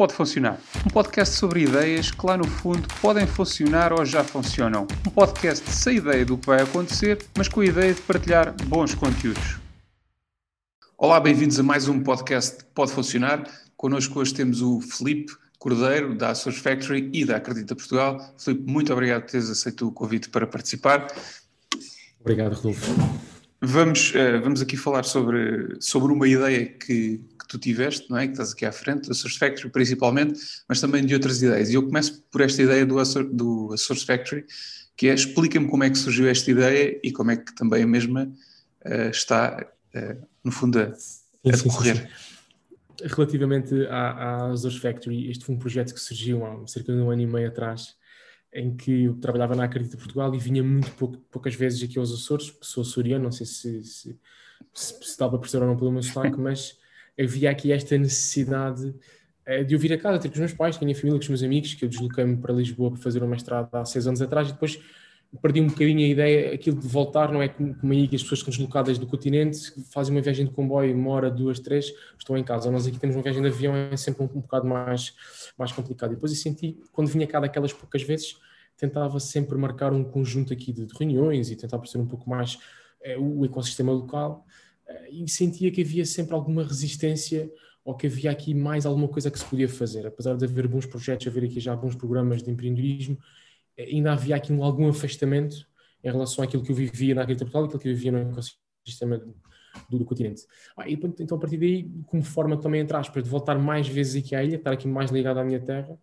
Pode Funcionar. Um podcast sobre ideias que lá no fundo podem funcionar ou já funcionam. Um podcast sem ideia do que vai acontecer, mas com a ideia de partilhar bons conteúdos. Olá, bem-vindos a mais um podcast Pode Funcionar. Connosco hoje temos o Felipe Cordeiro, da Source Factory e da Acredita Portugal. Felipe, muito obrigado por teres aceito o convite para participar. Obrigado, Rodolfo. Vamos, uh, vamos aqui falar sobre, sobre uma ideia que, tu tiveste, não é? Que estás aqui à frente, da Source Factory principalmente, mas também de outras ideias. E eu começo por esta ideia do, do Source Factory, que é explica-me como é que surgiu esta ideia e como é que também a mesma uh, está, uh, no fundo, a, a decorrer. Relativamente à, à Source Factory, este foi um projeto que surgiu há cerca de um ano e meio atrás, em que eu trabalhava na Acredita Portugal e vinha muito pouco, poucas vezes aqui aos Açores, sou açoriano, não sei se, se, se, se dá para perceber ou não pelo meu sotaque, mas havia aqui esta necessidade uh, de eu vir a casa, ter com os meus pais, com a minha família, com os meus amigos, que eu desloquei-me para Lisboa para fazer um mestrado há seis anos atrás e depois perdi um bocadinho a ideia, aquilo de voltar, não é como, como aí que as pessoas que estão deslocadas do continente fazem uma viagem de comboio, uma hora, duas, três, estão em casa. Nós aqui temos uma viagem de avião, é sempre um, um bocado mais, mais complicado. E depois eu senti, quando vinha cá daquelas poucas vezes, tentava sempre marcar um conjunto aqui de, de reuniões e tentar perceber um pouco mais é, o ecossistema local e sentia que havia sempre alguma resistência ou que havia aqui mais alguma coisa que se podia fazer. Apesar de haver bons projetos, haver aqui já bons programas de empreendedorismo, eh, ainda havia aqui um, algum afastamento em relação àquilo que eu vivia na agricultura Portugal e aquilo que eu vivia no ecossistema do, do continente. Ah, e, então, a partir daí, como forma também, entre aspas, de voltar mais vezes aqui à ilha, estar aqui mais ligado à minha terra, eh,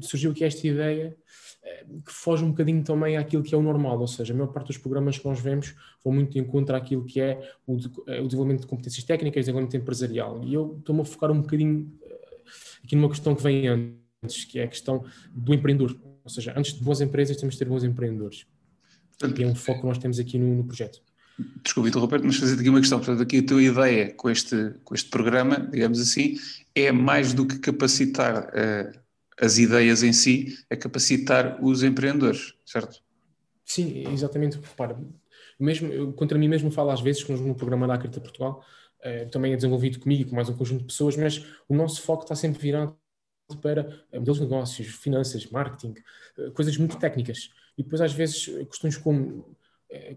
surgiu aqui esta ideia eh, que foge um bocadinho também àquilo que é o normal, ou seja, a maior parte dos programas que nós vemos vão muito de encontro àquilo que é o, eh, o desenvolvimento de competências técnicas, desenvolvimento empresarial. E eu estou-me a focar um bocadinho aqui numa questão que vem antes, que é a questão do empreendedor. Ou seja, antes de boas empresas, temos de ter bons empreendedores. E é um foco que nós temos aqui no, no projeto. Desculpe, Roberto, mas fazer aqui uma questão. Portanto, aqui a tua ideia com este, com este programa, digamos assim, é mais do que capacitar uh, as ideias em si, é capacitar os empreendedores, certo? Sim, exatamente. Repara, mesmo, eu, contra mim mesmo falo às vezes no programa da Acrita Portugal, eh, também é desenvolvido comigo e com mais um conjunto de pessoas, mas o nosso foco está sempre virado para eh, modelos de negócios, finanças, marketing, eh, coisas muito técnicas. E depois, às vezes, questões como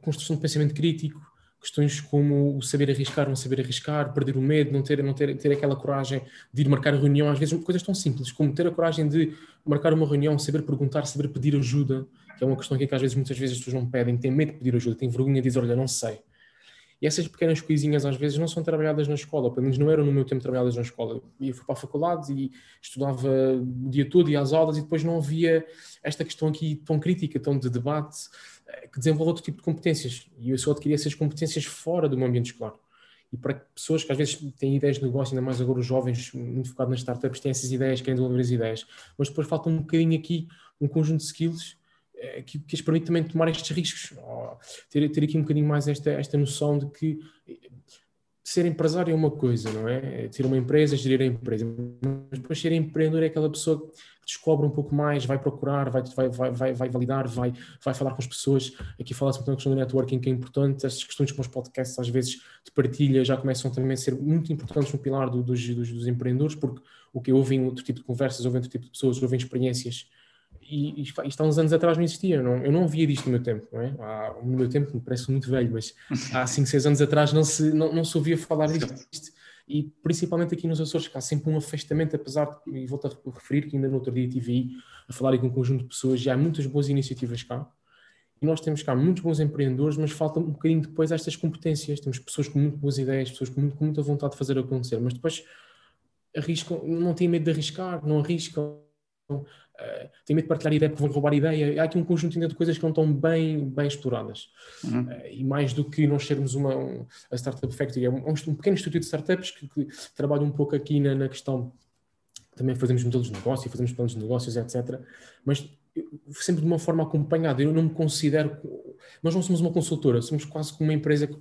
construção de pensamento crítico, questões como o saber arriscar, não saber arriscar, perder o medo, não ter, não ter, ter aquela coragem de ir marcar a reunião, às vezes coisas tão simples como ter a coragem de marcar uma reunião, saber perguntar, saber pedir ajuda, que é uma questão que às vezes muitas vezes as pessoas não pedem, têm medo de pedir ajuda, têm vergonha de dizer, olha, não sei. E essas pequenas coisinhas às vezes não são trabalhadas na escola, pelo menos não eram no meu tempo trabalhadas na escola. Eu fui para a faculdade e estudava o dia todo e às aulas e depois não havia esta questão aqui tão crítica, tão de debate, que desenvolve outro tipo de competências. E eu só adquiri essas competências fora do meu ambiente escolar. E para pessoas que às vezes têm ideias de negócio, ainda mais agora os jovens, muito focados nas startups, têm essas ideias, querem desenvolver as ideias, mas depois falta um bocadinho aqui um conjunto de skills eh, que, que as permite também tomar estes riscos. Ter, ter aqui um bocadinho mais esta, esta noção de que ser empresário é uma coisa, não é? é? Ter uma empresa, gerir a empresa. Mas depois ser empreendedor é aquela pessoa que descobre um pouco mais, vai procurar, vai, vai, vai, vai validar, vai, vai falar com as pessoas. Aqui fala-se muito na questão do networking, que é importante. Estas questões com os podcasts, às vezes, de partilha, já começam também a ser muito importantes no pilar do, dos, dos, dos, empreendedores, porque o que ouvem outro tipo de conversas, ouvem outro tipo de pessoas, ouvem experiências. E, e isto há uns anos atrás não existia, eu não, eu não via disto no meu tempo, não é? Há, no meu tempo, me parece muito velho, mas há 5, 6 anos atrás não se, não, não se ouvia falar disto. E principalmente aqui nos Açores, que há sempre um afastamento, apesar de, e volto a referir que ainda no outro dia estive aí a falar com um conjunto de pessoas, já há muitas boas iniciativas cá, e nós temos cá muitos bons empreendedores, mas falta um bocadinho depois estas competências, temos pessoas com muito boas ideias, pessoas com, muito, com muita vontade de fazer acontecer, mas depois arriscam, não têm medo de arriscar, não arriscam, uh, têm medo de partilhar ideia porque vão roubar ideia. Há aqui um conjunto de coisas que não estão bem, bem exploradas. Uhum. Uh, e mais do que nós sermos uma um, a Startup Factory, é um, um, pequeno estúdio de startups que, que trabalha um pouco aqui na, na questão. Também fazemos modelos de negócio, fazemos planos de negócios, etc. Mas sempre de uma forma acompanhada. Eu não me considero. Nós não somos uma consultora, somos quase como uma empresa que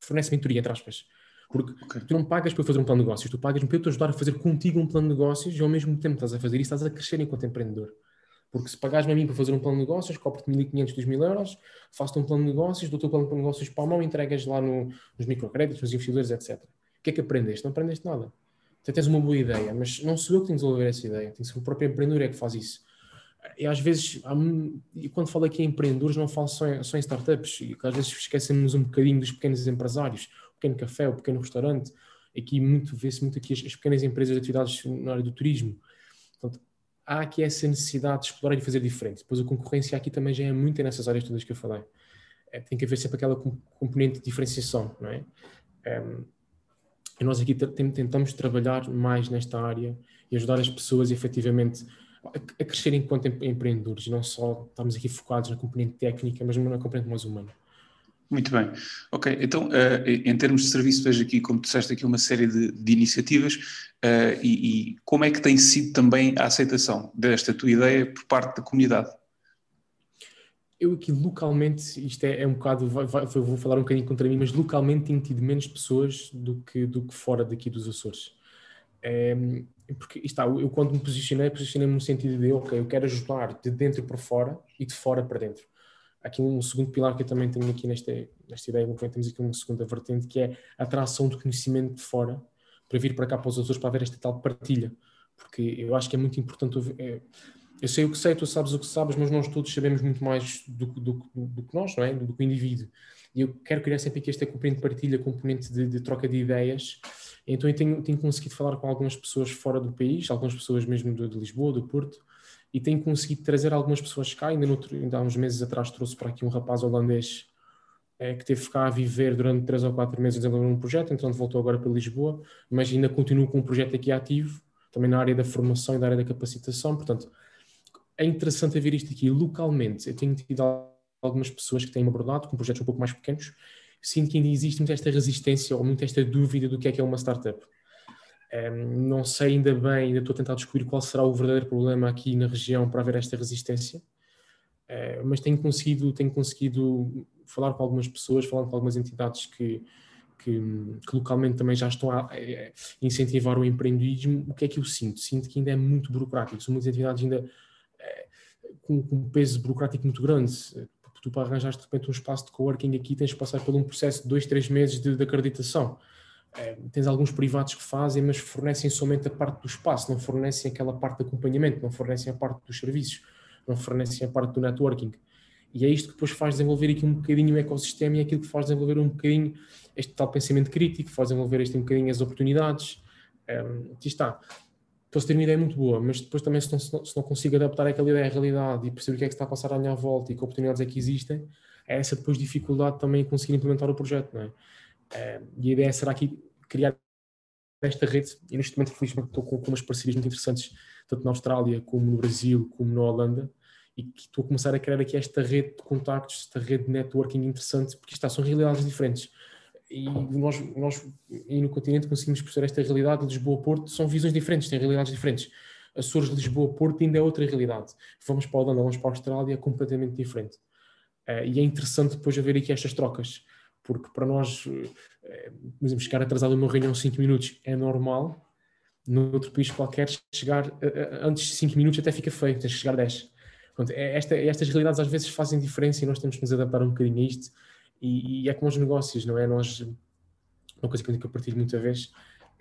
fornece mentoria, entre aspas. Porque okay. tu não pagas para fazer um plano de negócios, tu pagas para eu te ajudar a fazer contigo um plano de negócios e ao mesmo tempo estás a fazer isso, estás a crescer enquanto empreendedor. Porque se pagares-me a mim para fazer um plano de negócios, cobro-te 1.500, 2.000 euros, faço-te um plano de negócios, dou-te o plano de negócios para a mão, entregas lá no, nos microcréditos, nos investidores, etc. O que é que aprendeste? Não aprendeste nada. até tens uma boa ideia, mas não sou eu que tenho de desenvolver essa ideia, tem que ser o próprio empreendedor é que faz isso. E às vezes, e quando falo aqui em empreendedores, não falo só em, só em startups, e às vezes esquecemos um bocadinho dos pequenos empresários, pequeno café, o pequeno restaurante, aqui muito, vê-se muito aqui as, as, pequenas empresas de atividades na área do turismo. Portanto, há aqui essa necessidade de explorar e fazer diferente. Depois a concorrência aqui também já é muito nessas áreas todas que eu falei. É, tem que haver sempre aquela componente de diferenciação, não é? é e nós aqui tentamos trabalhar mais nesta área e ajudar as pessoas efetivamente a crescer enquanto empreendedores, não só estamos aqui focados na componente técnica, mas na componente mais humana. Muito bem. Ok, então, uh, em termos de serviço, vejo aqui, como disseste aqui, uma série de, de iniciativas uh, e, e, como é que tem sido também a aceitação desta tua ideia por parte da comunidade? Eu aqui localmente, isto é, é um bocado, vai, vai, vou falar um bocadinho contra mim, mas localmente tenho tido menos pessoas do que, do que fora daqui dos Açores. É, porque está, eu quando me posicionei, posicionei-me no sentido de, ok, eu quero ajudar de dentro para fora e de fora para dentro aqui um segundo pilar que eu também tenho aqui nesta, nesta ideia, temos aqui uma segunda vertente, que é a atração de conhecimento de fora para vir para cá para os Açores para ver esta tal partilha, porque eu acho que é muito importante. É, eu sei o que sei, tu sabes o que sabes, mas nós todos sabemos muito mais do, do, do, do que nós, não é? Do, que o indivíduo. E eu quero criar sempre aqui esta componente de partilha, componente de, de troca de ideias. Então eu tenho, tenho conseguido falar com algumas pessoas fora do país, algumas pessoas mesmo de, de Lisboa, do Porto, e tenho conseguido trazer algumas pessoas cá. Ainda, noutro, ainda há uns meses atrás trouxe para aqui um rapaz holandês é, que teve cá a viver durante três ou quatro meses desenvolvendo um projeto, então voltou agora para Lisboa, mas ainda continuo com um projeto aqui ativo, também na área da formação e da área da capacitação. Portanto, é interessante ver isto aqui localmente. Eu tenho tido algumas pessoas que têm abordado com projetos um pouco mais pequenos. Sinto que ainda existe muita esta resistência ou muita esta dúvida do que é que é uma startup. Um, não sei ainda bem, ainda estou a tentar descobrir qual será o verdadeiro problema aqui na região para haver esta resistência, uh, mas tenho conseguido, tenho conseguido falar com algumas pessoas, falar com algumas entidades que, que, que, localmente também já estão a, incentivar o empreendedorismo. O que é que eu sinto? Sinto que ainda é muito burocrático, são muitas entidades ainda é, com, com, um peso burocrático muito grande. Tu, para arranjar de repente um espaço de coworking aqui, tens de passar por um processo de dois, três meses de, de acreditação é, tens alguns privados que fazem, mas fornecem somente a parte do espaço, não fornecem aquela parte de acompanhamento, não fornecem a parte dos serviços, não fornecem a parte do networking. E é isto que depois faz desenvolver aqui um bocadinho o ecossistema e é aquilo que faz desenvolver um bocadinho este tal pensamento crítico, faz desenvolver este um bocadinho as oportunidades. Um, aqui está. Posso ter uma ideia muito boa, mas depois também se não, se não consigo adaptar aquela ideia à realidade e perceber o que é que está a passar à minha volta e que oportunidades é que existem, é essa depois dificuldade também em conseguir implementar o projeto, não é? E a ideia será aqui criar esta rede, e neste momento, felizmente, estou com, com umas parcerias muito interessantes, tanto na Austrália, como no Brasil, como na Holanda, e que estou a começar a criar aqui esta rede de contactos, esta rede de networking interessante, porque está, são realidades diferentes. E nós, nós e no continente conseguimos perceber esta realidade, Lisboa-Porto, são visões diferentes, têm realidades diferentes. Açores, Lisboa-Porto ainda é outra realidade. Vamos para a Holanda, vamos para a Austrália, é completamente diferente. Uh, e é interessante depois haver aqui estas trocas porque para nós, eh, por exemplo, chegar atrasado a uma reunião 5 minutos é normal, no outro país qualquer, chegar eh, eh, antes de 5 minutos até fica feio, tens que chegar 10. Pronto, é esta, estas realidades às vezes fazem diferença e nós temos que nos adaptar um bocadinho a isto. E, e é como os negócios, não é? Nós, uma coisa que eu partilho muita vez,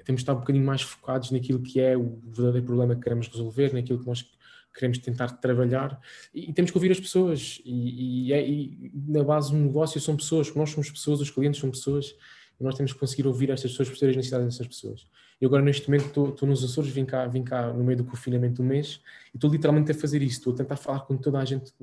temos de estar um bocadinho mais focados naquilo que é o verdadeiro problema que queremos resolver, naquilo que nós queremos tentar trabalhar e, e temos que ouvir as pessoas e, e, é, e, na base do negócio são pessoas, nós somos pessoas, os clientes são pessoas e nós temos que conseguir ouvir estas pessoas, perceber as necessidades dessas pessoas. Eu agora neste momento estou, nos Açores, vim cá, vim cá no meio do confinamento do mês e estou literalmente a fazer isso, estou a tentar falar com toda a gente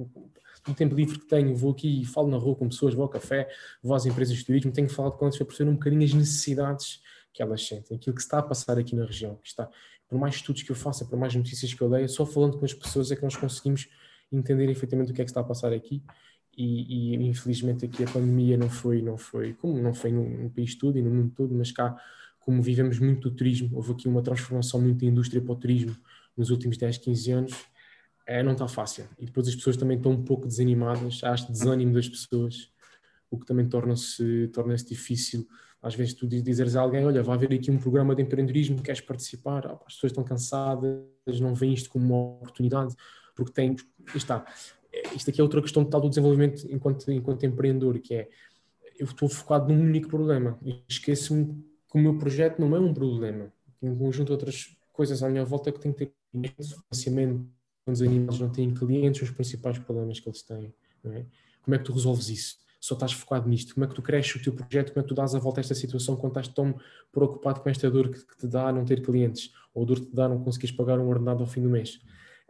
no tempo livre que tenho, vou aqui e falo na rua com pessoas, vou ao café, vou às empresas de turismo, tenho falado com elas para perceber um bocadinho as necessidades que elas sentem, aquilo que está a passar aqui na região, que está, por mais estudos que eu faça, por mais notícias que eu leia, só falando com as pessoas é que nós conseguimos entender efetivamente o que é que está a passar aqui. E, e infelizmente aqui a pandemia não foi, não foi, como não foi no, no, país todo e no mundo todo, mas cá, como vivemos muito do turismo, houve aqui uma transformação muito da indústria para o turismo nos últimos 10, 15 anos, é, não está fácil. E depois as pessoas também estão um pouco desanimadas, há este desânimo das pessoas, o que também torna-se torna, -se, difícil às vezes tu dizeres a alguém, olha, vai haver aqui um programa de empreendedorismo, queres participar? as pessoas estão cansadas, não veem isto como uma oportunidade, porque tem, está, isto aqui é outra questão tal do desenvolvimento enquanto, enquanto empreendedor, que é, eu estou focado num único problema, esqueço-me que o meu projeto não é um problema, Tem um conjunto de outras coisas à minha volta que tem que ter financiamento, os animais não têm clientes, os principais problemas que eles têm. É? Como é que tu resolves isso? Só estás focado nisto. Como é que tu cresces o teu projeto? Como é que tu dás a volta a esta situação quando estás tão preocupado com esta dor que, que te dá não ter clientes? Ou a dor que te dá não conseguires pagar um ordenado ao fim do mês?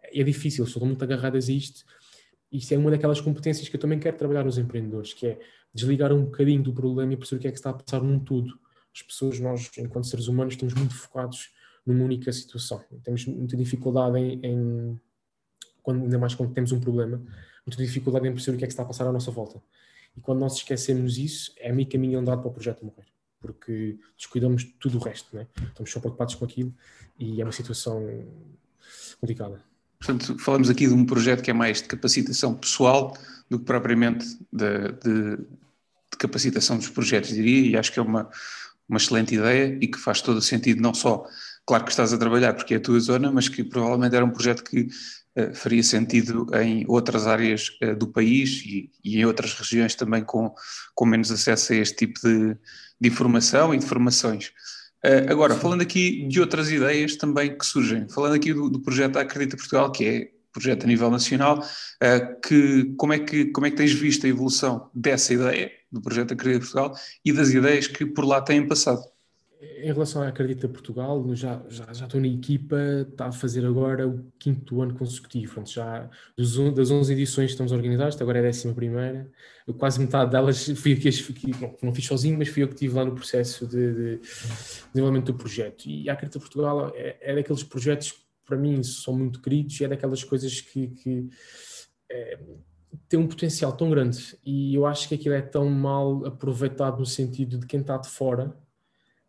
É difícil, estou muito agarradas a isto. Isto é uma daquelas competências que eu também quero trabalhar nos empreendedores, que é desligar um bocadinho do problema e perceber o que é que está a passar num tudo. As pessoas, nós, enquanto seres humanos, estamos muito focados numa única situação. Temos muita dificuldade em, em quando, ainda mais quando temos um problema, muita dificuldade em perceber o que é que está a passar à nossa volta. E quando nós esquecemos isso, é meio caminho andado para o projeto morrer, porque descuidamos de tudo o resto, né? estamos só preocupados com aquilo e é uma situação complicada. Portanto, falamos aqui de um projeto que é mais de capacitação pessoal do que propriamente de, de, de capacitação dos projetos, diria, e acho que é uma, uma excelente ideia e que faz todo o sentido, não só, claro que estás a trabalhar porque é a tua zona, mas que provavelmente era um projeto que faria sentido em outras áreas uh, do país e, e, em outras regiões também com, com menos acesso a este tipo de, de informação e de formações. Uh, agora, falando aqui de outras ideias também que surgem, falando aqui do, do projeto Acredita Portugal, que é projeto a nível nacional, que, como, é que, como é que tens visto a evolução dessa ideia, do projeto Acredita Portugal, e das ideias que por lá têm passado? Em relação à Acredita Portugal, já, já, já estou na equipa, está a fazer agora o quinto ano consecutivo. Já dos, das 11 edições que estamos a organizar, agora é a décima primeira. Quase metade delas fui eu que, que não fiz sozinho, mas fui eu que estive lá no processo de, de desenvolvimento do projeto. E a Acredita Portugal é, é daqueles projetos que para mim são muito queridos e é daquelas coisas que, que é, tem um potencial tão grande e eu acho que aquilo é tão mal aproveitado no sentido de quem está de fora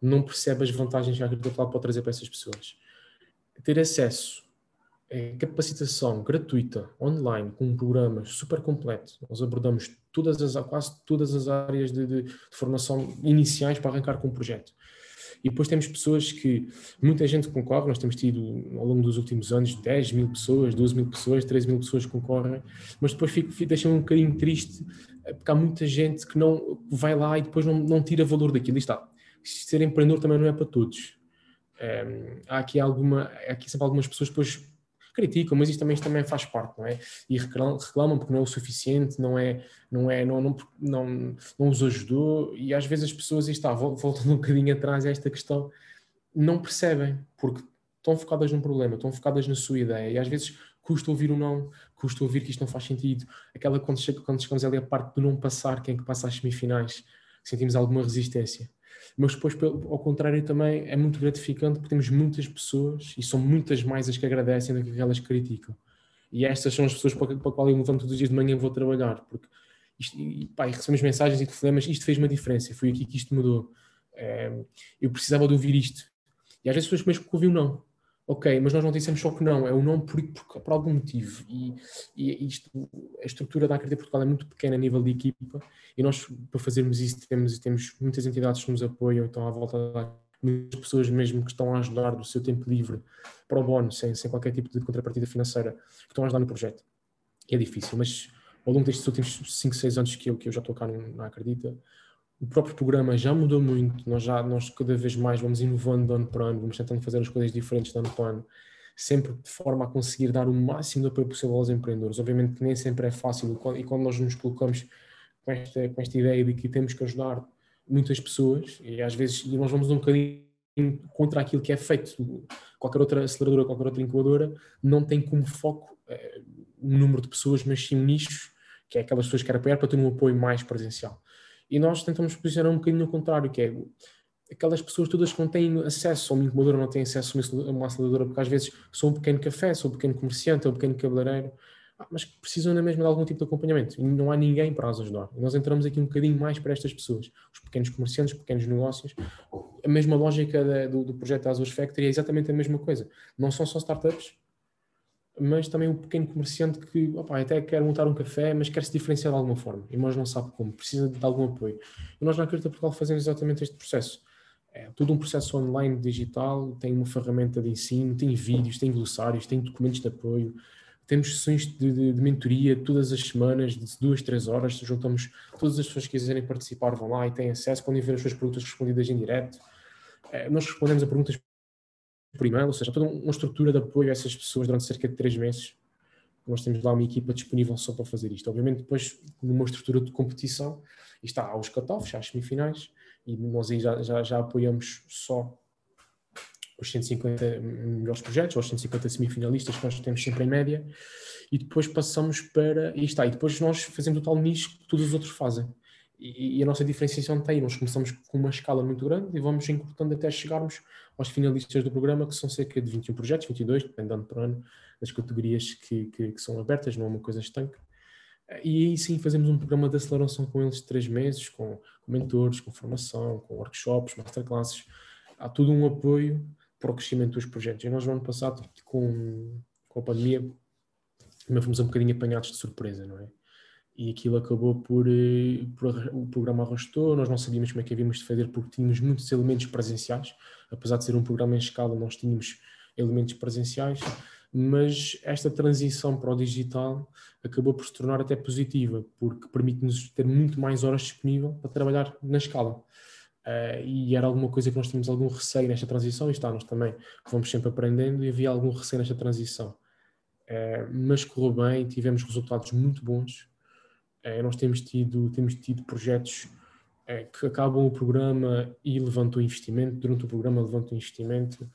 não percebe as vantagens que a agricultura pode trazer para essas pessoas. Ter acesso a capacitação gratuita, online, com um programa super completo. Nós abordamos todas as, quase todas as áreas de, de, de formação iniciais para arrancar com o projeto. E depois temos pessoas que, muita gente concorre, nós temos tido ao longo dos últimos anos 10 mil pessoas, 12 mil pessoas, 13 mil pessoas concorrem, mas depois fico, fico, deixa-me um bocadinho triste, porque há muita gente que não vai lá e depois não, não tira valor daquilo. E está, ser empreendedor também não é para todos. Um, há aqui alguma, há aqui sempre algumas pessoas depois criticam, mas isto também, isto também faz parte, não é? E reclamam porque não é o suficiente, não é, não é, não, não, não, não os ajudou, e às vezes as pessoas, está, voltando um bocadinho atrás a esta questão, não percebem, porque estão focadas num problema, estão focadas na sua ideia, e às vezes custa ouvir o um não, custa ouvir que isto não faz sentido, aquela quando, chega, quando chegamos ali a parte do não passar, quem é que passa às semifinais, sentimos alguma resistência mas depois, ao contrário, também é muito gratificante porque temos muitas pessoas e são muitas mais as que agradecem do que aquelas que criticam. E estas são as pessoas para, para qual eu levanto todos os dias de manhã e vou trabalhar, porque isto, e, pá, recebemos mensagens e telefonemas, isto fez uma diferença, foi aqui que isto mudou. É, eu precisava de ouvir isto. E às vezes as pessoas mesmo que ouviu não ok, mas nós não dissemos só que não, é o não por, por, por algum motivo. E, e, isto, a estrutura da Acredita Portugal é muito pequena a nível de equipa e nós, para fazermos isso, temos, temos muitas entidades que nos apoiam, então à volta da muitas pessoas mesmo que estão a ajudar do seu tempo livre para o bono, sem, sem qualquer tipo de contrapartida financeira, que estão a ajudar no projeto. E é difícil, mas ao longo destes últimos 5, 6 anos que eu, que eu já estou cá na Acredita, o próprio programa já mudou muito, nós já nós cada vez mais vamos inovando de ano para ano, vamos tentando fazer as coisas diferentes de ano para ano, sempre de forma a conseguir dar o máximo de apoio possível aos empreendedores. Obviamente que nem sempre é fácil e quando nós nos colocamos com esta, com esta ideia de que temos que ajudar muitas pessoas e às vezes e nós vamos um bocadinho contra aquilo que é feito. Qualquer outra aceleradora, qualquer outra incubadora não tem como foco é, um número de pessoas, mas sim um nicho, que é aquelas pessoas que querem apoiar para ter um apoio mais presencial. E nós tentamos posicionar um bocadinho no contrário, que é aquelas pessoas todas que não têm acesso a uma incubadora, não têm acesso a uma aceleradora, porque às vezes são um pequeno café, são um pequeno comerciante, ou um pequeno cabeleireiro, ah, mas que precisam na mesma de algum tipo de acompanhamento e não há ninguém para as ajudar. E nós entramos aqui um bocadinho mais para estas pessoas, os pequenos comerciantes, os pequenos negócios. A mesma lógica da, do, do projeto Azures Factory é exatamente a mesma coisa. Não são só startups, mas também o pequeno comerciante que opa, até quer montar um café, mas quer se diferenciar de alguma forma, e nós não sabe como, precisa de algum apoio. E nós na Acredita Portugal fazemos exatamente este processo. É tudo um processo online, digital, tem uma ferramenta de ensino, tem vídeos, tem glossários, tem documentos de apoio, temos sessões de, de, de mentoria todas as semanas, de duas, três horas, juntamos todas as pessoas que quiserem participar, vão lá e têm acesso, podem ver as suas perguntas respondidas em direto. É, nós respondemos a perguntas por e-mail, ou seja, toda uma estrutura de apoio a essas pessoas durante cerca de três meses. Nós temos lá uma equipa disponível só para fazer isto. Obviamente, depois, numa estrutura de competição, está aos cut-offs, às semifinais, e nós aí já, já, já apoiamos só os 150 melhores projetos, ou os 150 semifinalistas que nós temos sempre em média, e depois passamos para. E está, e depois nós fazemos o tal nicho que todos os outros fazem. E, a nossa diferenciação está aí. Nós começamos com uma escala muito grande e vamos encurtando até chegarmos aos finalistas do programa, que são cerca de 21 projetos, 22, dependendo por ano, das categorias que, que, que, são abertas, não é uma coisa estanque. E aí sim fazemos um programa de aceleração com eles de três meses, com, com mentores, com formação, com workshops, masterclasses. Há todo um apoio para o crescimento dos projetos. E nós, no ano passado, com, com a pandemia, também fomos um bocadinho apanhados de surpresa, não é? E aquilo acabou por, eh, por, o programa arrastou, nós não sabíamos como é que havíamos de fazer porque tínhamos muitos elementos presenciais, apesar de ser um programa em escala, nós tínhamos elementos presenciais, mas esta transição para o digital acabou por se tornar até positiva, porque permite-nos ter muito mais horas disponível para trabalhar na escala. Uh, e era alguma coisa que nós tínhamos algum receio nesta transição, e está, nós também vamos sempre aprendendo, e havia algum receio nesta transição. Uh, mas correu bem, tivemos resultados muito bons. Uh, nós temos tido, temos tido projetos que acabam o programa e levantam investimento, durante o programa levantam investimento.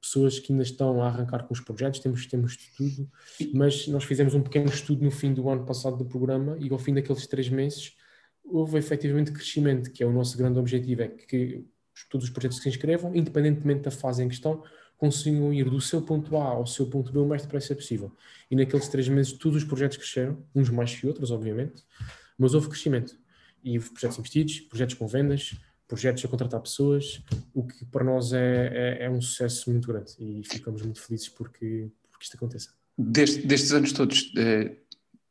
pessoas que ainda estão a arrancar com os projetos, temos, temos tudo, mas nós fizemos um pequeno estudo no fim do ano passado do programa e ao fim daqueles três meses houve efetivamente crescimento, que é o nosso grande objetivo, é que todos os projetos que se inscrevam, independentemente da fase em questão, consigam ir do seu ponto A ao seu ponto B o mais depressa possível. E naqueles três meses todos os projetos cresceram, uns mais que outros, obviamente, mas houve crescimento. E houve projetos investidos, projetos com vendas, projetos a contratar pessoas, o que para nós é, é, é um sucesso muito grande e ficamos muito felizes porque, porque isto aconteça. Destes, destes anos todos, eh,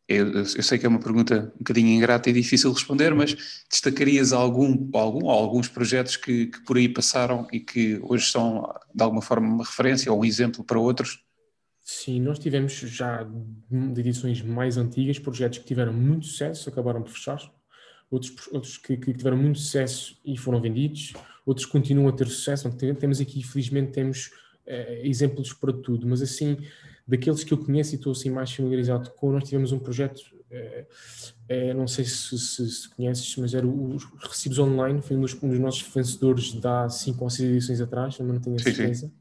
eu, eu, sei que é uma pergunta um bocadinho ingrata e difícil de responder, mas destacarias algum, algum alguns projetos que, que, por aí passaram e que hoje são de alguma forma uma referência ou um exemplo para outros? Sim, nós tivemos já de edições mais antigas projetos que tiveram muito sucesso, acabaram por fechar, outros, outros que, que tiveram muito sucesso e foram vendidos, outros continuam a ter sucesso. Temos aqui, felizmente, temos é, exemplos para tudo, mas assim daqueles que eu conheço e estou assim mais familiarizado com, nós tivemos um projeto, é, é, não sei se, se, se, conheces, mas era os recibos online, foi um dos, um dos nossos vencedores de há 5 ou 6 edições atrás, não tenho a certeza. Sim, sim.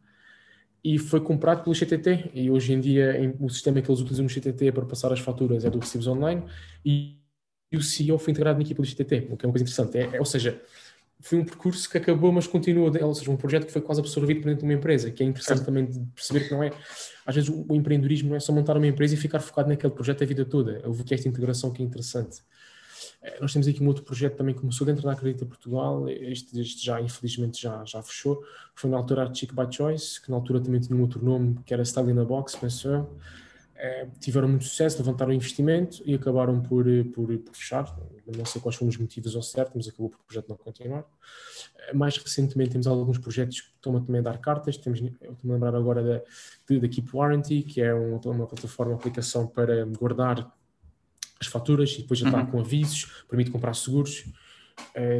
E foi comprado pelo CTT, e hoje em dia em, o sistema que eles utilizam no CTT para passar as faturas é do recibos online, e, e o CEO foi integrado na equipa do CTT, o que é uma coisa interessante. É, é, ou seja, foi um percurso que acabou, mas continua, ou seja, um projeto que foi quase absorvido por dentro de uma empresa, que é interessante também perceber que não é, às vezes o empreendedorismo não é só montar uma empresa e ficar focado naquele projeto a vida toda, houve que esta integração que é interessante. Eh, nós temos aqui um outro projeto também que começou dentro da Acredita Portugal, este, este, já infelizmente já, já fechou, foi na altura Chic by Choice, que na altura também tinha um outro nome, que era Style in a Box, penso eu, é, tiveram muito sucesso, levantaram investimento e acabaram por, eh, por, por, fechar. Não sei quais foram os motivos ao certo, mas acabou por o projeto não continuar. É, mais recentemente temos alguns projetos que estão a também dar cartas. Temos, eu estou a lembrar agora da, da Keep Warranty, que é uma, uma plataforma, uma aplicação para guardar as faturas e depois já está uhum. com avisos, permite comprar seguros.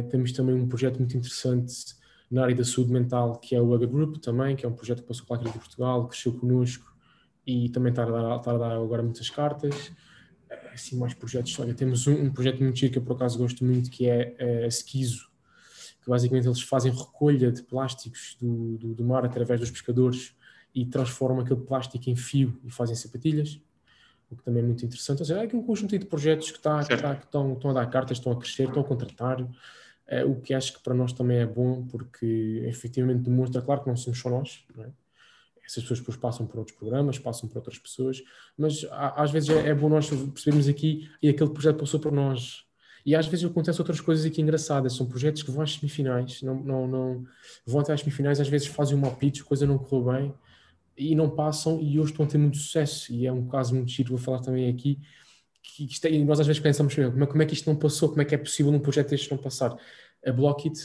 Temos também um projeto muito interessante na área da saúde mental, que é o UGA Group também, que é um projeto que passou pela Acredito Portugal, cresceu connosco e também está a dar, a dar agora muitas cartas. Eh, assim, mais projetos. Olha, temos um, um projeto muito chique que eu por acaso gosto muito, que é a uh, Esquizo, que basicamente eles fazem recolha de plásticos do, do, do, mar através dos pescadores e transformam aquele plástico em fio e fazem sapatilhas, o que também é muito interessante. Ou seja, é aqui um conjunto de projetos que, está, que, está, que estão, estão a dar cartas, estão a crescer, estão a contratar, uh, o que acho que para nós também é bom, porque efetivamente demonstra, claro que não somos só nós, não é? Essas pessoas depois passam por outros programas, passam por outras pessoas, mas às vezes é, é bom nós percebermos aqui e aquele projeto passou por nós. E às vezes acontecem outras coisas aqui engraçadas, são projetos que vão às semifinais, não, não, não vão até às semifinais, às vezes fazem uma pitch, coisa não correu bem e não passam e hoje estão a ter muito sucesso e é um caso muito giro, vou falar também aqui, que, é, e nós às vezes pensamos, como é, como é que isto não passou, como é que é possível um projeto deste não passar? A Blockit,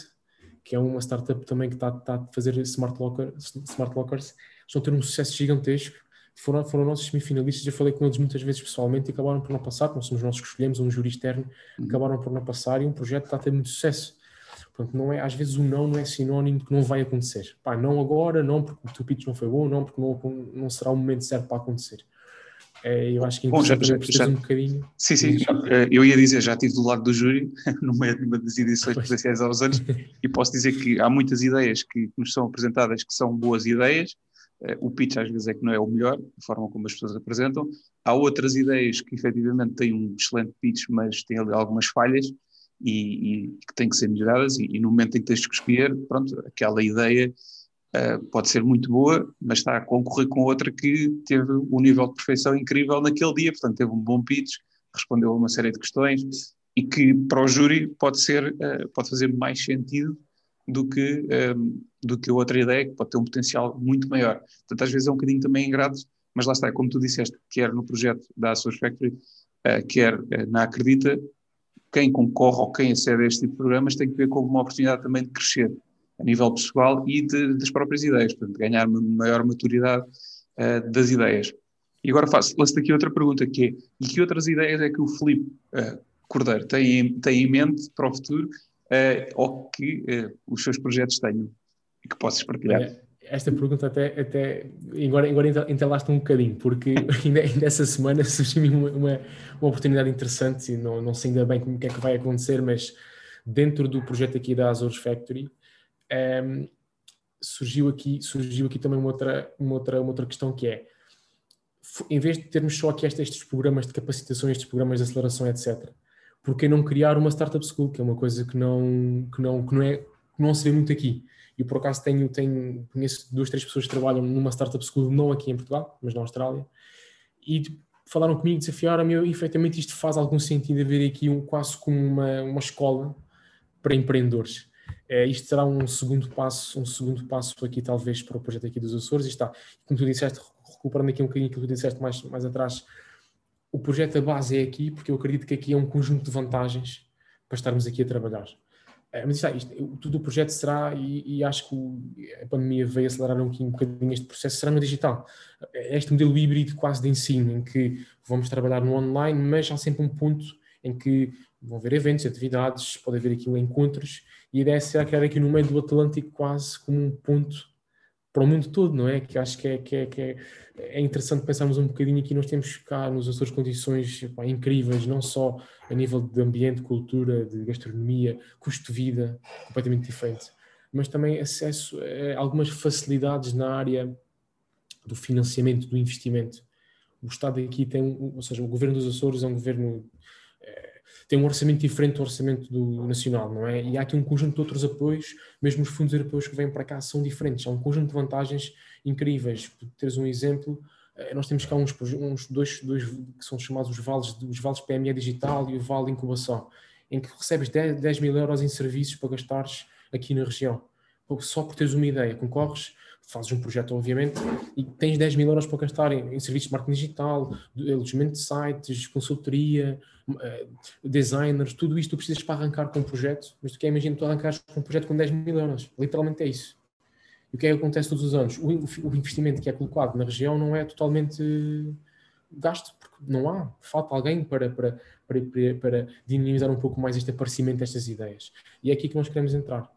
que é uma startup também que está, está a fazer smart, locker, smart lockers, estão a ter um sucesso gigantesco. Foram, foram nossos semifinalistas, eu falei com eles muitas vezes pessoalmente e acabaram por não passar, não somos nós que escolhemos, um júri externo, uhum. acabaram por não passar e um projeto está a ter muito sucesso. Portanto, não é, às vezes o não não é sinónimo de que não vai acontecer. Pá, não agora, não porque o teu pitch não foi bom, não porque não, não será o momento certo para acontecer. É, eu acho que é Bom, já, já, já, um bocadinho. Sim, sim, já, eh, eu ia dizer, já estive do lado do júri, numa, numa das edições presenciais aos anos, e posso dizer que há muitas ideias que nos são apresentadas que são boas ideias, o pitch às vezes é que não é o melhor, a forma como as pessoas apresentam. Há outras ideias que efetivamente têm um excelente pitch, mas têm ali algumas falhas e, e que têm que ser melhoradas, e, e, no momento em que tens que escolher, pronto, aquela ideia uh, pode ser muito boa, mas está a concorrer com outra que teve um nível de perfeição incrível naquele dia, portanto teve um bom pitch, respondeu a uma série de questões e que para o júri pode ser, uh, pode fazer mais sentido do que, um, do que outra ideia, que pode ter um potencial muito maior. Portanto, às vezes é um bocadinho também ingrato, mas lá está, como tu disseste, quer no projeto da Source Factory, uh, quer uh, na Acredita, quem concorre ou quem acede a este tipo de programas tem que ver como uma oportunidade também de crescer a nível pessoal e de, das próprias ideias, portanto, ganhar uma maior maturidade uh, das ideias. E agora faço, lanço aqui outra pergunta, que é, e que outras ideias é que o Filipe Cordeiro tem, tem em mente para o futuro uh, ou que uh, os seus projetos tenham e que possas partilhar? esta pergunta até, até agora, agora entalaste um bocadinho, porque ainda, ainda essa semana surgiu uma, uma, uma, oportunidade interessante e não, não sei ainda bem como é que vai acontecer, mas dentro do projeto aqui da Azores Factory um, ehm, surgiu, aqui, surgiu aqui também uma outra, uma, outra, uma outra questão que é em vez de termos só aqui estes programas de capacitação, estes programas de aceleração, etc., por que não criar uma startup school, que é uma coisa que não, que não, que não, é, que não se vê muito aqui. E por acaso tenho, tenho, conheço duas, três pessoas que trabalham numa startup school, não aqui em Portugal, mas na Austrália, e falaram comigo, desafiaram-me, e efetivamente isto faz algum sentido haver aqui um, quase como uma, uma escola para empreendedores. É, isto será um segundo passo, um segundo passo aqui talvez para o projeto aqui dos Açores, e está, como tu disseste, recuperando aqui um bocadinho aquilo que tu disseste mais, mais atrás, o projeto da base é aqui, porque eu acredito que aqui é um conjunto de vantagens para estarmos aqui a trabalhar. É, mas isto, isto, tudo o projeto será, e, e acho que a pandemia veio acelerar um bocadinho, um bocadinho este processo, será no digital. É este modelo híbrido quase de ensino, em que vamos trabalhar no online, mas há sempre um ponto em que vão haver eventos, atividades, pode haver aqui encontros, e a ideia será criar aqui no meio do Atlântico quase como um ponto para o mundo todo, não é? Que acho que é, que é, que é, é interessante pensarmos um bocadinho aqui. Nós temos cá nos Açores condições pá, incríveis, não só a nível de ambiente, cultura, de gastronomia, custo de vida completamente diferente, mas também acesso a algumas facilidades na área do financiamento, do investimento. O Estado aqui tem, ou seja, o governo dos Açores é um governo tem um orçamento diferente do orçamento do nacional, não é? E há aqui um conjunto de outros apoios, mesmo os fundos europeus que vêm para cá são diferentes, há um conjunto de vantagens incríveis. Por teres um exemplo, eh, nós temos cá uns, uns dois, dois que são chamados os vales, os vales PME digital e o vale incubação, em que recebes 10, 10 mil euros em serviços para gastares aqui na região. Só por teres uma ideia, concorres fazes um projeto, obviamente, e tens 10 mil euros para gastar em, em serviços de marketing digital, alojamento de sites, consultoria, uh, designers, tudo isto tu precisas para arrancar com um projeto, mas tu quer imaginar tu arrancares com um projeto com 10 mil euros, literalmente é isso. E o que é que acontece todos os anos? O, o investimento que é colocado na região não é totalmente gasto, porque não há, falta alguém para, para, para, para dinamizar um pouco mais este aparecimento destas ideias. E é aqui que nós queremos entrar,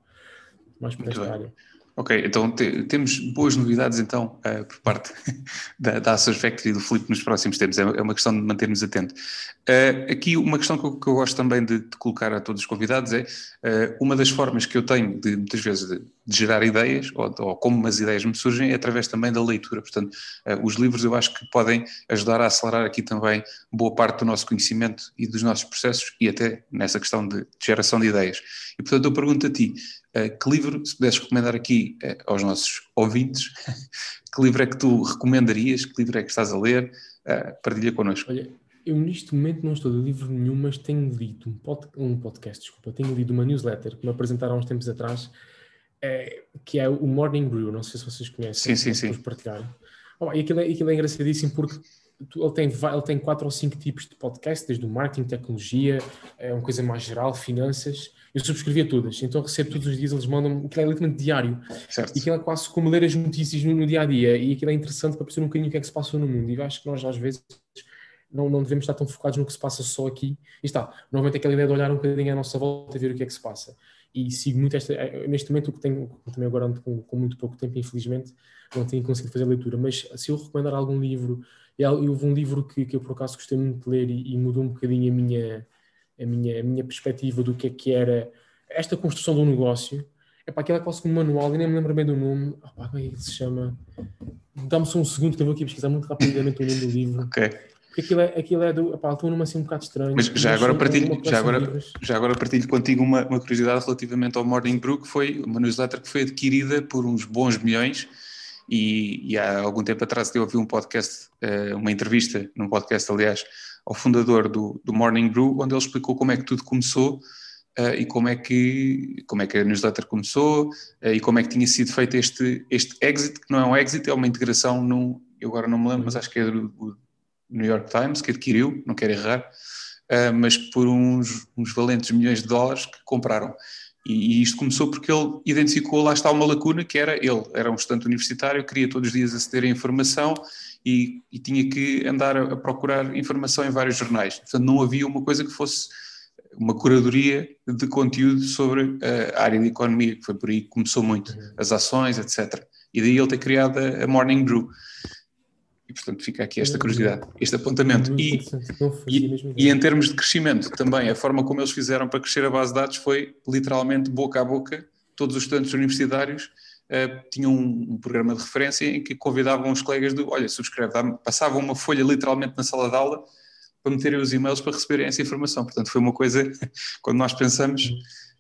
mais para esta área. Ok, então te, temos boas novidades então uh, por parte da, da Acer Factory e do Filipe nos próximos tempos, é, é uma questão de mantermos atentos. Uh, aqui uma questão que eu, que eu gosto também de, de, colocar a todos os convidados é uh, uma das formas que eu tenho de muitas vezes de, de gerar ideias ou, ou, como as ideias me surgem é através também da leitura, portanto os livros eu acho que podem ajudar a acelerar aqui também boa parte do nosso conhecimento e dos nossos processos e até nessa questão de, de geração de ideias. E portanto eu pergunto a ti, eh, que livro, se pudesses recomendar aqui uh, aos nossos ouvintes, que livro é que tu recomendarias? Que livro é que estás a ler? Uh, partilha connosco. Olha, eu neste momento não estou de livro nenhum, mas tenho lido um, pod, um podcast, desculpa, tenho lido uma newsletter que me apresentaram há uns tempos atrás, é, que é o Morning Brew, não sei se vocês conhecem. Sim, sim, sim. Partilhar. Oh, e aquilo é, aquilo é engraçadíssimo porque ele tem, ele tem quatro ou cinco tipos de podcast, desde o marketing, tecnologia, é uma coisa mais geral, finanças, eu subscrevia todas, então recebo todos os dias, eles mandam aquilo é literalmente diário. Certo. E aquilo é quase como ler as notícias no, no, dia a dia, e aquilo é interessante para perceber um bocadinho o que é que se passa no mundo. E eu acho que nós, às vezes, não, não devemos estar tão focados no que se passa só aqui. E está, normalmente aquela ideia de olhar um bocadinho à nossa volta e ver o que é que se passa. e sigo muito esta. Neste momento, o que tenho, também agora ando com, com, muito pouco tempo, infelizmente, não tenho conseguido fazer a leitura, mas se eu recomendar algum livro, houve um livro que, que eu por acaso gostei muito de ler e, e mudou um bocadinho a minha, a, minha, a minha perspectiva do que é que era esta construção de um negócio. É para aquilo é quase como um manual, e nem me lembro bem do nome. Opa, como é que se chama? Dá-me só um segundo que eu vou aqui pesquisar muito rapidamente o nome do livro. Ok. Porque aquilo é, aquilo é do. Opá, estou numa assim um bocado estranho. Mas já agora, partilho, já, agora, já agora partilho contigo uma, uma curiosidade relativamente ao Morning Brew, que foi uma newsletter que foi adquirida por uns bons milhões. E, e há algum tempo atrás eu ouvi um podcast, eh, uma entrevista, num podcast, aliás, ao fundador do, do Morning Brew, onde ele explicou como é que tudo começou Uh, e como é que como é que a newsletter começou uh, e como é que tinha sido feito este este exit que não é um exit é uma integração num eu agora não me lembro mas acho que é do, do New York Times, que adquiriu, não quero errar, mas por uns, uns, valentes milhões de dólares que compraram. E, e, isto começou porque ele identificou, lá está uma lacuna, que era ele, era um estudante universitário, queria todos os dias aceder à informação e, e tinha que andar a, a, procurar informação em vários jornais. Portanto, não havia uma coisa que fosse uma curadoria de conteúdo sobre a área de economia, que foi por aí que começou muito, uhum. as ações, etc. E daí ele ter criado a, a Morning Brew. Portanto, fica aqui esta curiosidade, este apontamento. E, e, e, em termos de crescimento, também, a forma como eles fizeram para crescer a base de dados foi literalmente boca a boca. Todos os estudantes universitários uh, tinham um, um, programa de referência em que convidavam os colegas de: olha, subscreve, passavam uma folha literalmente na sala de aula para meterem os e-mails para receberem essa informação. Portanto, foi uma coisa, quando nós pensamos.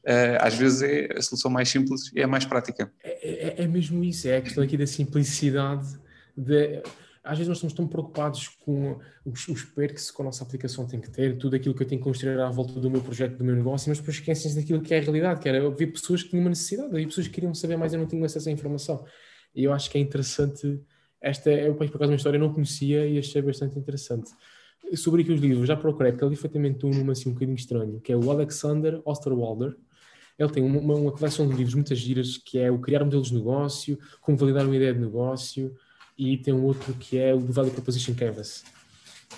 Uh, às vezes é a solução mais simples e é a mais prática. É, é, é mesmo isso, é a questão aqui da simplicidade de às vezes nós estamos tão preocupados com os, os perks que a nossa aplicação tem que ter, tudo aquilo que eu tenho que construir à volta do meu projeto, do meu negócio, mas depois esquecem-se daquilo que é a realidade, que era havia pessoas que tinham uma necessidade, havia pessoas que queriam saber mais e não tinham acesso à informação. E eu acho que é interessante, esta é por acaso uma história eu não conhecia e achei bastante interessante. Sobre aqui os livros, já procurei, porque ele foi também um nome assim um bocadinho estranho, que é o Alexander Osterwalder, ele tem uma, uma, coleção de livros muitas giras que é o criar modelos de negócio, como validar uma ideia de negócio, e tem um outro que é o do Value Proposition Canvas.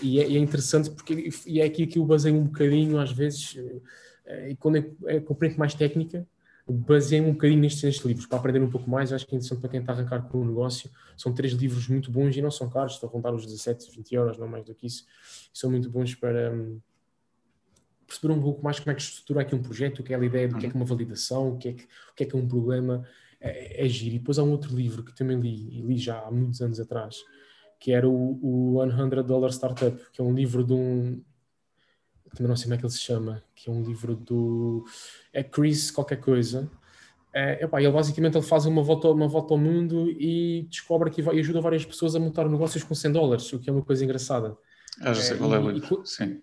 E é, e é interessante porque e é aqui que eu baseio um bocadinho, às vezes, eh, e quando eu, eu compreendo mais técnica, baseei um bocadinho nestes, nestes, livros para aprender um pouco mais. Acho que é interessante para quem está a arrancar com o negócio. São três livros muito bons e não são caros, estão a rondar os 17, 20 euros, não mais do que isso. E são muito bons para um, perceber um pouco mais como é que estrutura aqui um projeto, o que é a ideia do que é, que é uma validação, o que é que, o que, é, que é um problema é, é giro. E depois há um outro livro que também li, e li já há muitos anos atrás, que era o, o 100 Dollar Startup, que é um livro de um. Também não sei como é que ele se chama, que é um livro do. É Chris qualquer coisa. É, epá, ele basicamente ele faz uma volta, uma volta ao mundo e descobre que vai, e ajuda várias pessoas a montar negócios com 100 dólares, o que é uma coisa engraçada. Ah, já sei é, qual é o livro. E, Sim.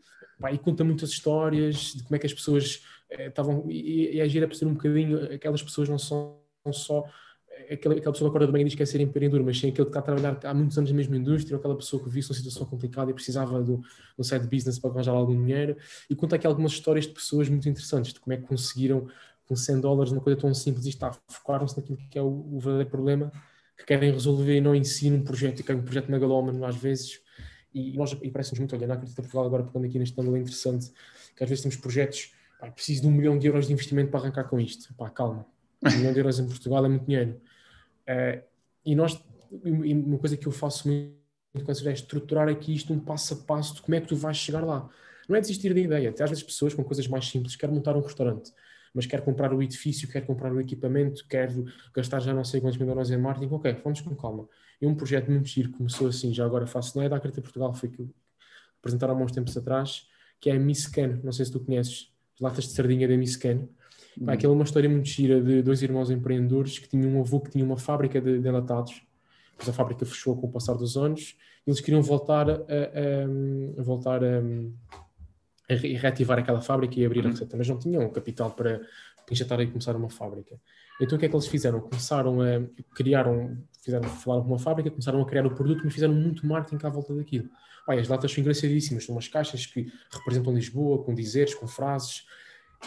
E conta muitas histórias de como é que as pessoas estavam. e, e agir a perceber um bocadinho, aquelas pessoas não são não só aquela, aquela pessoa que acorda de manhã e diz que quer ser empreendedor, mas sim aquele que está a trabalhar há muitos anos na mesma indústria, ou aquela pessoa que viu uma situação complicada e precisava de um side business para arranjar algum dinheiro. E conta aqui algumas histórias de pessoas muito interessantes, de como é que conseguiram, com 100 dólares, uma coisa tão simples, e está, focaram-se naquilo que é o, o, verdadeiro problema que querem resolver e não ensinam um projeto, e que é um projeto megalómano às vezes. E, nós, e parece-nos muito, olha, na Acredita Portugal, agora pegando aqui neste ângulo interessante, que às vezes temos projetos, preciso de um milhão de euros de investimento para arrancar com isto. Pá, calma um milhão de euros em Portugal é muito dinheiro. Uh, e nós, uma coisa que eu faço muito é estruturar aqui isto um passo a passo de como é que tu vais chegar lá. Não é desistir da ideia. Às vezes pessoas com coisas mais simples querem montar um restaurante, mas quer comprar o edifício, quer comprar o equipamento, quer gastar já não sei quantos mil euros em marketing. Ok, vamos com calma. E um projeto muito giro começou assim, já agora faço, não é da Acredita Portugal, foi que apresentaram há uns tempos atrás, que é a Miss Can. Não sei se tu conheces, as latas de sardinha da Miss Can Hum. Aquela é uma história muito gira de dois irmãos empreendedores que tinham um avô que tinha uma fábrica de, de enlatados. Depois a fábrica fechou com o passar dos anos. Eles queriam voltar a, a, a voltar a, a, reativar aquela fábrica e abrir a uhum. receita, mas não tinham capital para, injetar e começar uma fábrica. Então o que é que eles fizeram? Começaram a criaram, fizeram falar com uma fábrica, começaram a criar o produto, mas fizeram muito marketing à volta daquilo. Pai, as latas são engraçadíssimas, são umas caixas que representam Lisboa, com dizeres, com frases,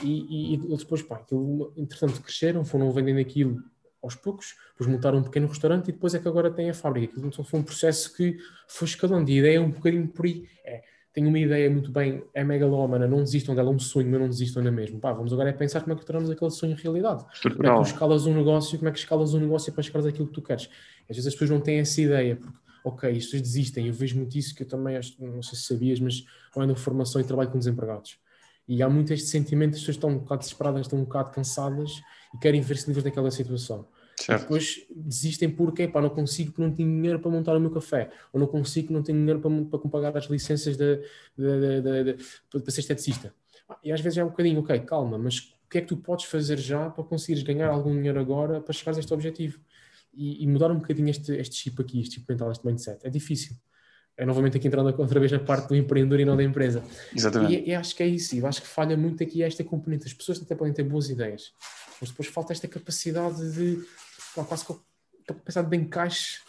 e, e, e depois, pá, aquilo, entretanto, cresceram, foram vendendo aquilo aos poucos, depois montaram um pequeno restaurante e depois é que agora tem a fábrica. Aquilo então foi um processo que foi escalando. E a ideia é um bocadinho por aí. É, tenho uma ideia muito bem, é megalómana, não desistam dela, é um sonho, mas não desistam na mesma. Pá, vamos agora é pensar como é que tornamos aquele sonho em realidade. Como é que tu escalas um negócio, como é que escalas um negócio para chegares àquilo que tu queres. Às vezes as pessoas não têm essa ideia, porque, ok, as pessoas desistem, eu vejo muito isso que eu também, não sei se sabias, mas eu ando formação e trabalho com desempregados. E há muito este sentimento, as pessoas estão um bocado desesperadas, estão um bocado cansadas e querem ver-se livres daquela situação. Certo. Depois desistem porque pá, não consigo porque não tenho dinheiro para montar o meu café, ou não consigo não tenho dinheiro para, para pagar as licenças de, de, de, de, para ser esteticista. E às vezes é um bocadinho, ok, calma, mas o que é que tu podes fazer já para conseguires ganhar algum dinheiro agora para chegares a este objetivo? E, e mudar um bocadinho este, este chip aqui, este chip mental, este mindset. É difícil. É novamente aqui entrando outra vez na parte do empreendedor e não da empresa. Exatamente. E, e acho que é isso. E acho que falha muito aqui esta componente. As pessoas até podem ter boas ideias, mas depois falta esta capacidade de quase capacidade de encaixe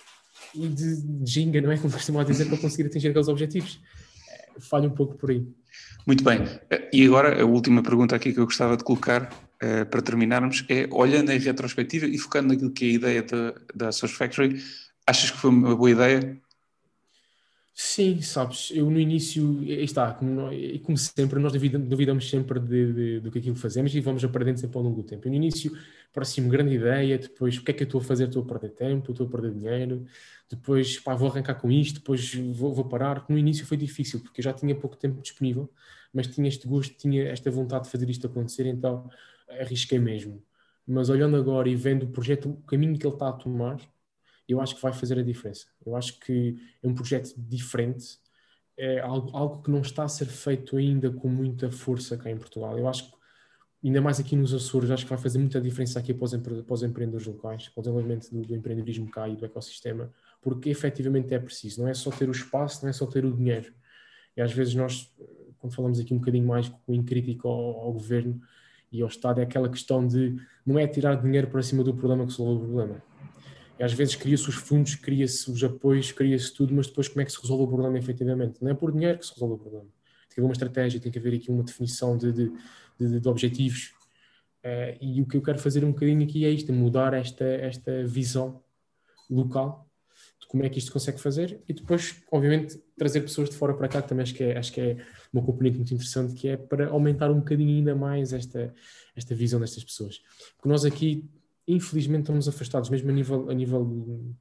e de ginga, não é? Como costumam dizer, para conseguir atingir aqueles objetivos. É, falha um pouco por aí. Muito bem. E agora a última pergunta aqui que eu gostava de colocar uh, para terminarmos é, olhando em retrospectiva e focando naquilo que é a ideia da, da Source Factory, achas que foi uma boa ideia? Sim, sabes, eu no início, está, como, como sempre, nós duvidamos sempre de, de, do que aquilo fazemos e vamos aprendendo sempre ao longo do tempo. no início parecia-me grande ideia, depois o que é que eu estou a fazer? Estou a perder tempo, estou a perder dinheiro, depois pá, vou arrancar com isto, depois vou, vou parar. No início foi difícil, porque eu já tinha pouco tempo disponível, mas tinha este gosto, tinha esta vontade de fazer isto acontecer, então arrisquei mesmo. Mas olhando agora e vendo o projeto, o caminho que ele está a tomar, eu acho que vai fazer a diferença. Eu acho que é um projeto diferente, é algo, algo que não está a ser feito ainda com muita força cá em Portugal. Eu acho que, ainda mais aqui nos Açores, acho que vai fazer muita diferença aqui para os, empre, para os empreendedores locais, para o desenvolvimento do, do empreendedorismo cá e do ecossistema, porque efetivamente é preciso. Não é só ter o espaço, não é só ter o dinheiro. E às vezes nós, quando falamos aqui um bocadinho mais o crítico ao, ao governo e ao Estado, é aquela questão de não é tirar dinheiro para cima do problema que resolve o problema e às vezes cria-se os fundos, cria-se os apoios, cria-se tudo, mas depois como é que se resolve o problema efetivamente? Não é por dinheiro que se resolve o problema. Tem que haver uma estratégia, tem que haver aqui uma definição de, de, de, de objetivos. Uh, e o que eu quero fazer um bocadinho aqui é isto, é mudar esta, esta visão local de como é que isto consegue fazer e depois, obviamente, trazer pessoas de fora para cá, também acho que é, acho que é uma componente muito interessante, que é para aumentar um bocadinho ainda mais esta, esta visão destas pessoas. Porque nós aqui infelizmente estamos afastados, mesmo a nível, a nível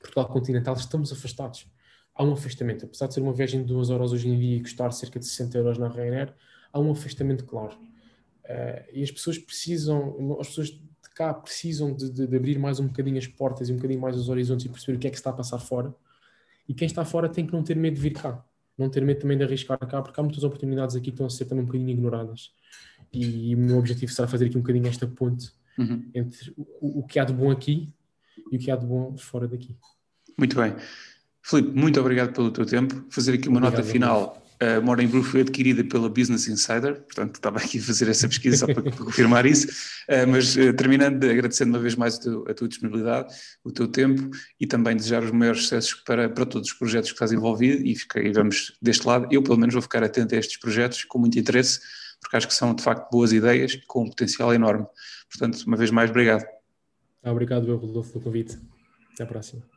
Portugal continental, estamos afastados. Há um afastamento, apesar de ser uma viagem de duas horas hoje em dia e custar cerca de 60 euros na Ryanair, há um afastamento claro. Uh, e as pessoas precisam, as pessoas de cá precisam de, de, de, abrir mais um bocadinho as portas e um bocadinho mais os horizontes e perceber o que é que está a passar fora. E quem está fora tem que não ter medo de vir cá, não ter medo também de arriscar cá, porque há muitas oportunidades aqui que estão a ser também um bocadinho ignoradas. E, e o meu objetivo será fazer aqui um bocadinho esta ponte uhum. entre o, o, que há de bom aqui e o que há de bom fora daqui. Muito bem. Filipe, muito obrigado pelo teu tempo. Fazer aqui uma obrigado, nota final. A Morning Brew foi adquirida pela Business Insider, portanto estava aqui a fazer essa pesquisa só para, para confirmar isso, uh, mas uh, terminando, agradecendo uma vez mais a, teu, a, tua disponibilidade, o teu tempo e também desejar os maiores sucessos para, para todos os projetos que estás envolvido e, fica, e vamos deste lado, eu pelo menos vou ficar atento a estes projetos com muito interesse, porque acho que são de facto boas ideias com um potencial enorme. Portanto, uma vez mais, obrigado. Obrigado, Rodolfo, pelo convite. Até à próxima.